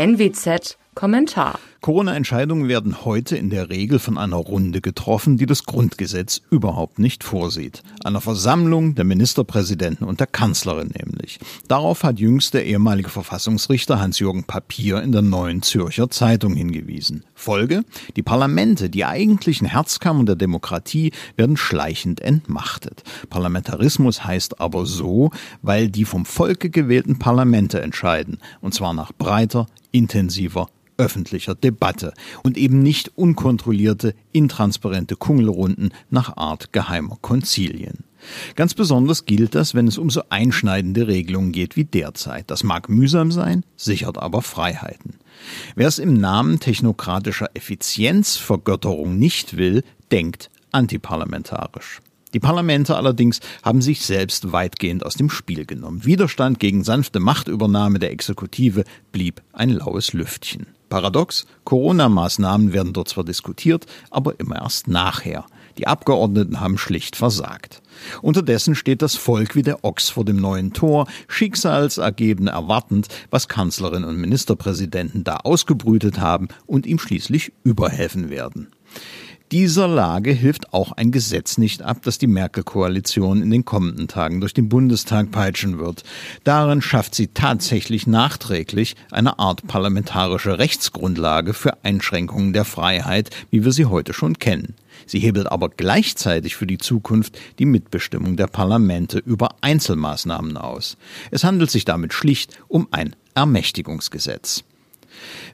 NWZ Kommentar. Corona-Entscheidungen werden heute in der Regel von einer Runde getroffen, die das Grundgesetz überhaupt nicht vorsieht. Einer Versammlung der Ministerpräsidenten und der Kanzlerin nämlich. Darauf hat jüngst der ehemalige Verfassungsrichter Hans-Jürgen Papier in der Neuen Zürcher Zeitung hingewiesen. Folge? Die Parlamente, die eigentlichen Herzkammern der Demokratie, werden schleichend entmachtet. Parlamentarismus heißt aber so, weil die vom Volke gewählten Parlamente entscheiden, und zwar nach breiter, intensiver öffentlicher Debatte und eben nicht unkontrollierte, intransparente Kungelrunden nach Art geheimer Konzilien. Ganz besonders gilt das, wenn es um so einschneidende Regelungen geht wie derzeit. Das mag mühsam sein, sichert aber Freiheiten. Wer es im Namen technokratischer Effizienzvergötterung nicht will, denkt antiparlamentarisch. Die Parlamente allerdings haben sich selbst weitgehend aus dem Spiel genommen. Widerstand gegen sanfte Machtübernahme der Exekutive blieb ein laues Lüftchen. Paradox, Corona-Maßnahmen werden dort zwar diskutiert, aber immer erst nachher. Die Abgeordneten haben schlicht versagt. Unterdessen steht das Volk wie der Ochs vor dem neuen Tor, schicksalsergeben erwartend, was Kanzlerin und Ministerpräsidenten da ausgebrütet haben und ihm schließlich überhelfen werden. Dieser Lage hilft auch ein Gesetz nicht ab, das die Merkel-Koalition in den kommenden Tagen durch den Bundestag peitschen wird. Darin schafft sie tatsächlich nachträglich eine Art parlamentarische Rechtsgrundlage für Einschränkungen der Freiheit, wie wir sie heute schon kennen. Sie hebelt aber gleichzeitig für die Zukunft die Mitbestimmung der Parlamente über Einzelmaßnahmen aus. Es handelt sich damit schlicht um ein Ermächtigungsgesetz.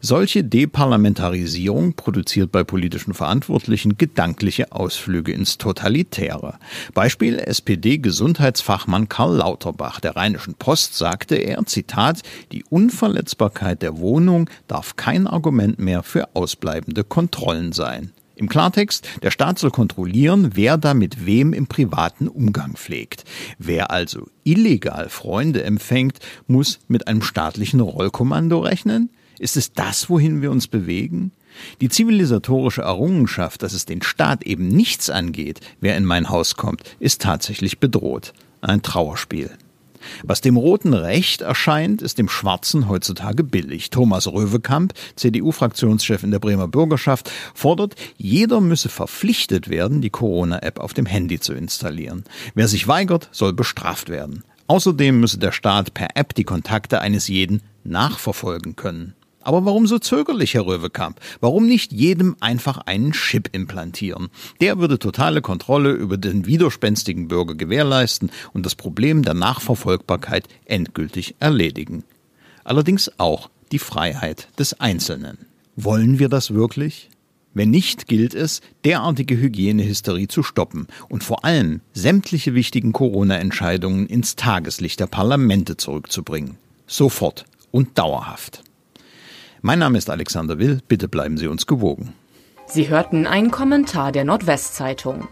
Solche Deparlamentarisierung produziert bei politischen Verantwortlichen gedankliche Ausflüge ins Totalitäre. Beispiel SPD-Gesundheitsfachmann Karl Lauterbach der Rheinischen Post sagte er, Zitat, die Unverletzbarkeit der Wohnung darf kein Argument mehr für ausbleibende Kontrollen sein. Im Klartext, der Staat soll kontrollieren, wer da mit wem im privaten Umgang pflegt. Wer also illegal Freunde empfängt, muss mit einem staatlichen Rollkommando rechnen? Ist es das, wohin wir uns bewegen? Die zivilisatorische Errungenschaft, dass es den Staat eben nichts angeht, wer in mein Haus kommt, ist tatsächlich bedroht. Ein Trauerspiel. Was dem Roten recht erscheint, ist dem Schwarzen heutzutage billig. Thomas Röwekamp, CDU-Fraktionschef in der Bremer Bürgerschaft, fordert, jeder müsse verpflichtet werden, die Corona-App auf dem Handy zu installieren. Wer sich weigert, soll bestraft werden. Außerdem müsse der Staat per App die Kontakte eines jeden nachverfolgen können. Aber warum so zögerlich, Herr Röwekamp? Warum nicht jedem einfach einen Chip implantieren? Der würde totale Kontrolle über den widerspenstigen Bürger gewährleisten und das Problem der Nachverfolgbarkeit endgültig erledigen. Allerdings auch die Freiheit des Einzelnen. Wollen wir das wirklich? Wenn nicht, gilt es, derartige Hygienehysterie zu stoppen und vor allem sämtliche wichtigen Corona-Entscheidungen ins Tageslicht der Parlamente zurückzubringen. Sofort und dauerhaft. Mein Name ist Alexander Will, bitte bleiben Sie uns gewogen. Sie hörten einen Kommentar der Nordwestzeitung.